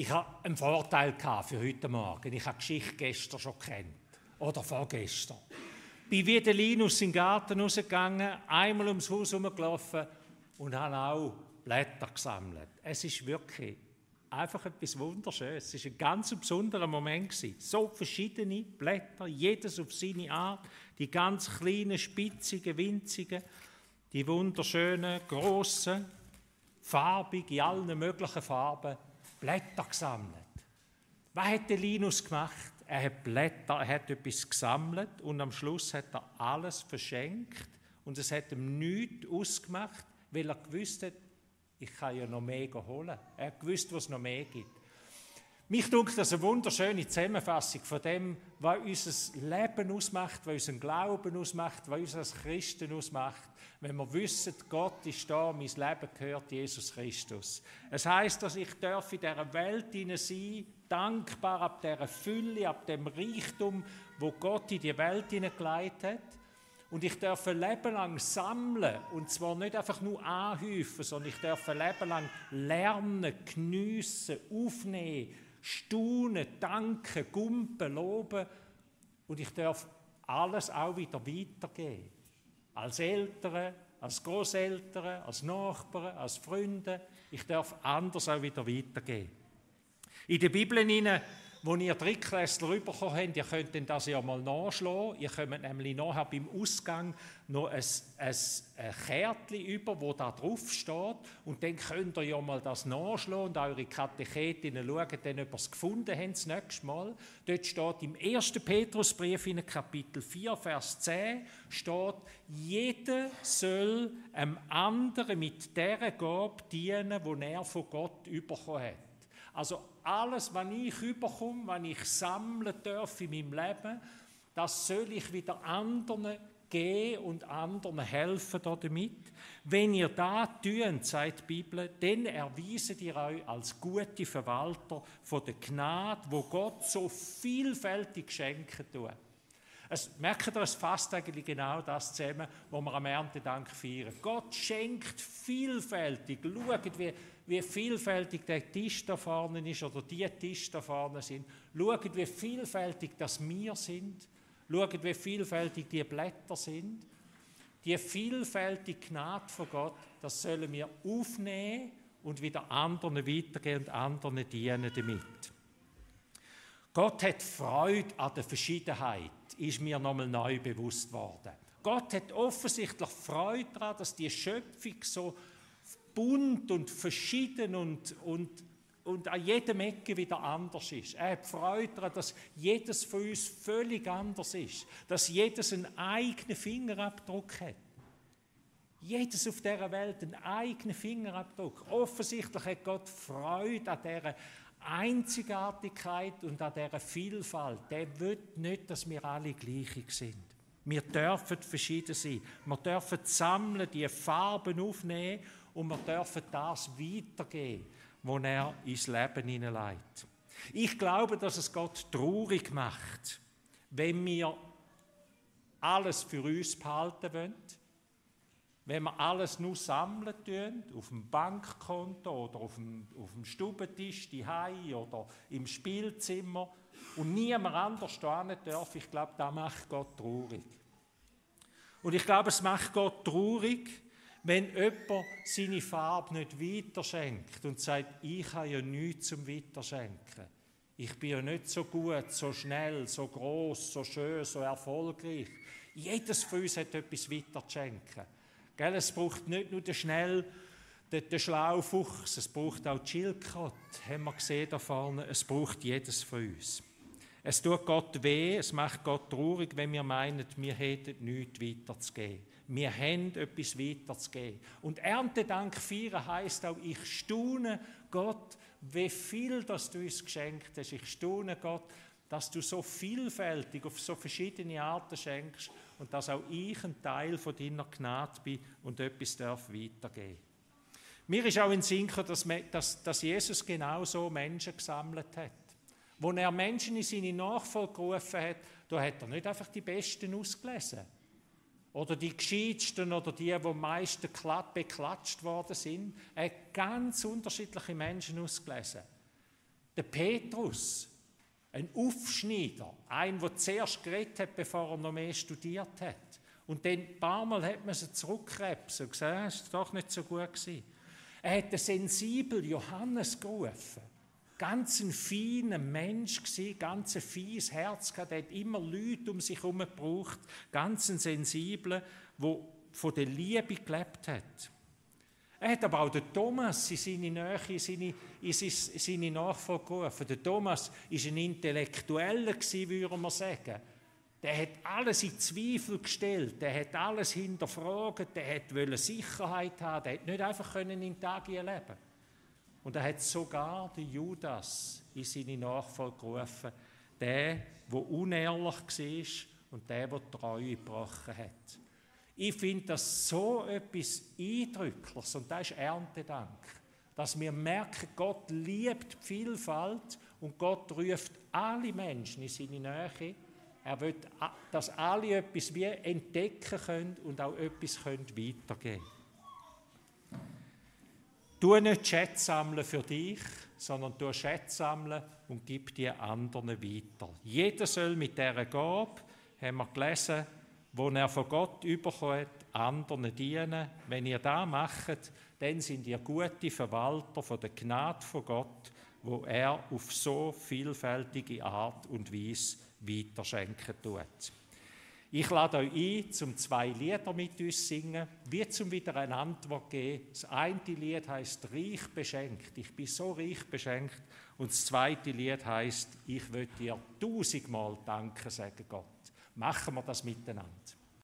Ich hatte einen Vorteil für heute Morgen. Ich habe die Geschichte gestern schon kennt. Oder vorgestern. Bin wie der Linus in den Garten rausgegangen, einmal ums Haus herumgelaufen und habe auch Blätter gesammelt. Es ist wirklich einfach etwas Wunderschönes. Es war ein ganz besonderer Moment. So verschiedene Blätter, jedes auf seine Art. Die ganz kleinen, spitzigen, winzigen, die wunderschönen, grossen, farbig, in allen möglichen Farben, Blätter gesammelt. Was hat der Linus gemacht? Er hat Blätter, er hat etwas gesammelt und am Schluss hat er alles verschenkt und es hat ihm nichts ausgemacht, weil er gewusst hat, ich kann ja noch mehr holen. Er hat gewusst, was es noch mehr gibt. Mich denkt das eine wunderschöne Zusammenfassung von dem, was unser Leben ausmacht, was unseren Glauben ausmacht, was uns als Christen ausmacht, wenn wir wissen, Gott ist da, mein Leben gehört Jesus Christus. Es heißt, dass ich darf in dieser Welt sein, dankbar ab dieser Fülle, ab dem Reichtum, wo Gott in die Welt hineingelegt hat. Und ich darf ein Leben lang sammeln, und zwar nicht einfach nur anhäufen, sondern ich darf ein Leben lang lernen, geniessen, aufnehmen, staunen, danken, gumpen, loben. Und ich darf alles auch wieder weitergeben. Als Eltern, als Großeltern, als Nachbarn, als Freunde. Ich darf anders auch wieder weitergeben. In der Bibel wo ihr Drittklässler bekommen habt, ihr könnt das ja mal nachschlagen. Ihr kommt nämlich nachher beim Ausgang noch ein, ein, ein Kärtchen über, wo da drauf steht. Und dann könnt ihr ja mal das nachschlagen und eure Katechetinnen schauen, ob ihr es gefunden habt das nächste Mal. Dort steht im 1. Petrusbrief in Kapitel 4, Vers 10, steht, jeder soll einem anderen mit der Gabe dienen, die er von Gott bekommen hat. Also alles, was ich überkomme, was ich sammeln darf in meinem Leben, das soll ich wieder anderen geben und anderen helfen damit. Wenn ihr das tut, sagt die Bibel, dann erweisen ihr euch als gute Verwalter von der Gnade, wo Gott so vielfältig schenken tut. Es, merkt ihr, es fasst eigentlich genau das zusammen, was wir am Erntedank feiern. Gott schenkt vielfältig. Schaut, wie, wie vielfältig der Tisch da vorne ist oder die Tisch da vorne sind. Schaut, wie vielfältig das wir sind. Schaut, wie vielfältig die Blätter sind. Die vielfältige Gnade von Gott, das sollen wir aufnehmen und wieder anderen weitergeben und anderen dienen damit. Gott hat Freude an der Verschiedenheit, ist mir nochmal neu bewusst worden. Gott hat offensichtlich Freude daran, dass die Schöpfung so bunt und verschieden und, und, und an jedem Ecke wieder anders ist. Er hat Freude daran, dass jedes von uns völlig anders ist, dass jedes einen eigenen Fingerabdruck hat. Jedes auf dieser Welt einen eigenen Fingerabdruck. Offensichtlich hat Gott Freude an dieser Einzigartigkeit und an dieser Vielfalt. Der will nicht, dass wir alle gleich sind. Wir dürfen verschieden sein. Wir dürfen sammeln, die Farben aufnehmen und wir dürfen das weitergeben, was er ins Leben hineinlegt. Ich glaube, dass es Gott traurig macht, wenn wir alles für uns behalten wollen, wenn wir alles nur sammeln tun, auf dem Bankkonto oder auf dem, auf dem Stubentisch, die oder im Spielzimmer und niemand anders stehen darf, ich glaube, das macht Gott traurig. Und ich glaube, es macht Gott traurig, wenn jemand seine Farbe nicht weiterschenkt und sagt, ich habe ja nichts zum Weiterschenken. Ich bin ja nicht so gut, so schnell, so groß, so schön, so erfolgreich. Jedes von uns hat etwas weiterzuschenken. Gell, es braucht nicht nur den schnell, den, den schlauen Fuchs, es braucht auch die Schildkröte, haben wir gesehen da vorne. Es braucht jedes von uns. Es tut Gott weh, es macht Gott traurig, wenn wir meinen, wir hätten nichts weiterzugeben. Wir haben etwas weiterzugeben. Und Erntedank feiern heisst auch, ich staune Gott, wie viel das du uns geschenkt hast. Ich staune Gott, dass du so vielfältig auf so verschiedene Arten schenkst und dass auch ich ein Teil von deiner Gnade bin und etwas darf weitergeben. Mir ist auch in Sinn dass, dass, dass Jesus genau so Menschen gesammelt hat. Wo er Menschen in seine Nachfolge gerufen hat, da hat er nicht einfach die Besten ausgelesen. Oder die gescheitsten oder die, die am meisten beklatscht worden sind. Er hat ganz unterschiedliche Menschen ausgelesen. Der Petrus, ein Aufschneider, ein, der zuerst geredet hat, bevor er noch mehr studiert hat. Und dann ein paar Mal hat man sie zurückkrebsen und gesagt, es war doch nicht so gut. Gewesen. Er hat den sensiblen Johannes gerufen. Ganz ein feiner Mensch gewesen, ganz ein feines Herz gehabt. Er hat immer Leute um sich herum gebraucht. Ganz ein sensibler, der von der Liebe gelebt hat. Er hat aber auch den Thomas in seine Nähe, in seine, in seine Nachfolge gerufen. Der Thomas war ein Intellektueller, würde man sagen. Der hat alles in Zweifel gestellt, der hat alles hinterfragt, der wollte Sicherheit haben, der hat nicht einfach in Tag leben Und er hat sogar den Judas in seine Nachfolge gerufen, der, der unehrlich war und der, der Treue gebrochen hat. Ich finde das so etwas Eindrückliches und das ist Erntedank. Dass wir merken, Gott liebt die Vielfalt und Gott ruft alle Menschen in seine Nähe er will, dass alle etwas wie entdecken können und auch etwas weitergeben können. Du nicht Schätze sammeln für dich, sondern du Schätze sammeln und gib die anderen weiter. Jeder soll mit dieser Gabe, haben wir gelesen, wo er von Gott überkommt, anderen dienen. Wenn ihr das macht, dann sind ihr gute Verwalter von der Gnade von Gott, wo er auf so vielfältige Art und Weise weiterschenken tut. Ich lade euch ein, zum zwei Lieder mit uns singen, wie zum wieder eine Antwort geben. Das eine Lied heißt Reich beschenkt. Ich bin so reich beschenkt. Und das zweite Lied heißt Ich will dir tausendmal danken, sagen Gott. Machen wir das miteinander.